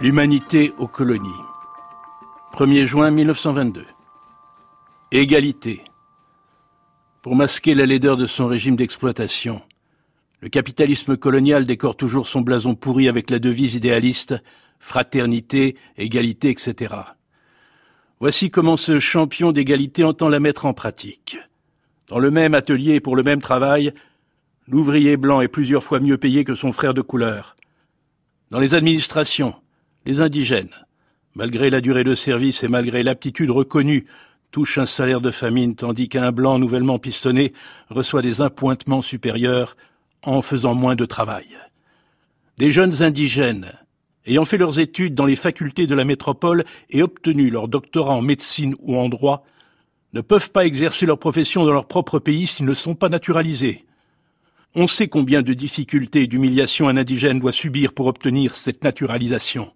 L'humanité aux colonies. 1er juin 1922. Égalité. Pour masquer la laideur de son régime d'exploitation, le capitalisme colonial décore toujours son blason pourri avec la devise idéaliste fraternité, égalité, etc. Voici comment ce champion d'égalité entend la mettre en pratique. Dans le même atelier pour le même travail, l'ouvrier blanc est plusieurs fois mieux payé que son frère de couleur. Dans les administrations, les indigènes, malgré la durée de service et malgré l'aptitude reconnue, touchent un salaire de famine, tandis qu'un blanc nouvellement pistonné reçoit des appointements supérieurs en faisant moins de travail. Des jeunes indigènes, ayant fait leurs études dans les facultés de la métropole et obtenu leur doctorat en médecine ou en droit, ne peuvent pas exercer leur profession dans leur propre pays s'ils ne sont pas naturalisés. On sait combien de difficultés et d'humiliations un indigène doit subir pour obtenir cette naturalisation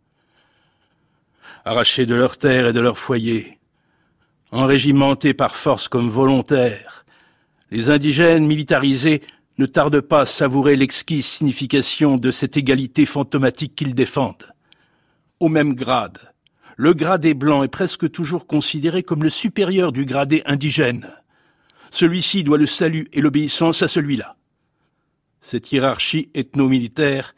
arrachés de leur terre et de leur foyer, enrégimentés par force comme volontaires, les indigènes militarisés ne tardent pas à savourer l'exquise signification de cette égalité fantomatique qu'ils défendent. Au même grade, le gradé blanc est presque toujours considéré comme le supérieur du gradé indigène. Celui-ci doit le salut et l'obéissance à celui-là. Cette hiérarchie ethno-militaire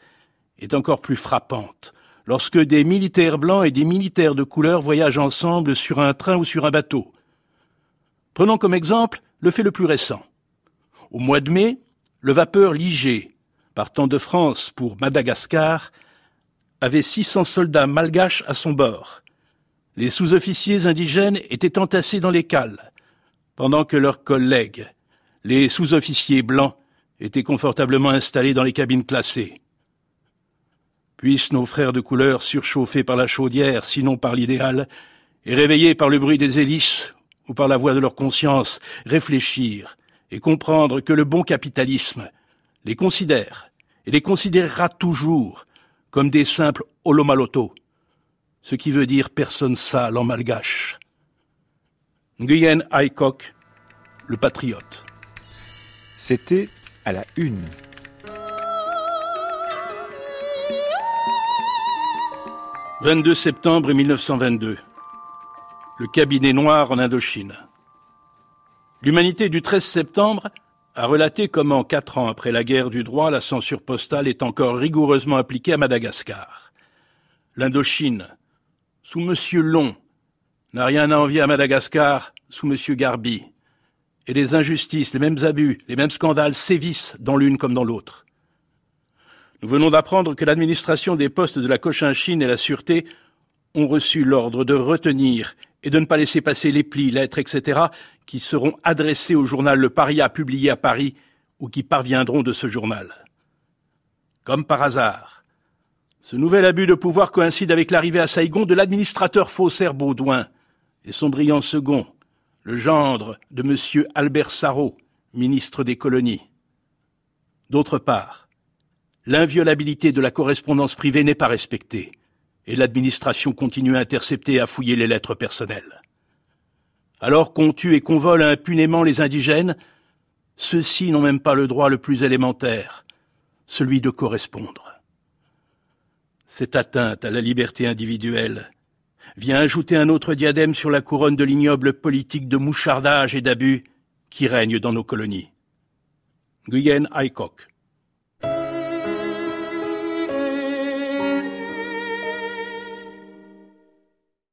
est encore plus frappante lorsque des militaires blancs et des militaires de couleur voyagent ensemble sur un train ou sur un bateau. Prenons comme exemple le fait le plus récent. Au mois de mai, le vapeur Liger, partant de France pour Madagascar, avait 600 soldats malgaches à son bord. Les sous-officiers indigènes étaient entassés dans les cales, pendant que leurs collègues, les sous-officiers blancs, étaient confortablement installés dans les cabines classées. Puissent nos frères de couleur, surchauffés par la chaudière, sinon par l'idéal, et réveillés par le bruit des hélices ou par la voix de leur conscience, réfléchir et comprendre que le bon capitalisme les considère et les considérera toujours comme des simples holomaloto, ce qui veut dire personne sale en malgache. Nguyen Aycock, le patriote. C'était à la une. 22 septembre 1922. Le cabinet noir en Indochine. L'humanité du 13 septembre a relaté comment, quatre ans après la guerre du droit, la censure postale est encore rigoureusement appliquée à Madagascar. L'Indochine, sous M. Long, n'a rien à envier à Madagascar sous M. Garbi. Et les injustices, les mêmes abus, les mêmes scandales sévissent dans l'une comme dans l'autre. Nous venons d'apprendre que l'administration des postes de la Cochinchine et la Sûreté ont reçu l'ordre de retenir et de ne pas laisser passer les plis, lettres, etc., qui seront adressés au journal Le Paria publié à Paris ou qui parviendront de ce journal. Comme par hasard, ce nouvel abus de pouvoir coïncide avec l'arrivée à Saïgon de l'administrateur faussaire Baudouin et son brillant second, le gendre de M. Albert Sarrault, ministre des colonies. D'autre part, L'inviolabilité de la correspondance privée n'est pas respectée, et l'administration continue à intercepter et à fouiller les lettres personnelles. Alors qu'on tue et qu'on vole impunément les indigènes, ceux-ci n'ont même pas le droit le plus élémentaire, celui de correspondre. Cette atteinte à la liberté individuelle vient ajouter un autre diadème sur la couronne de l'ignoble politique de mouchardage et d'abus qui règne dans nos colonies. Guyenne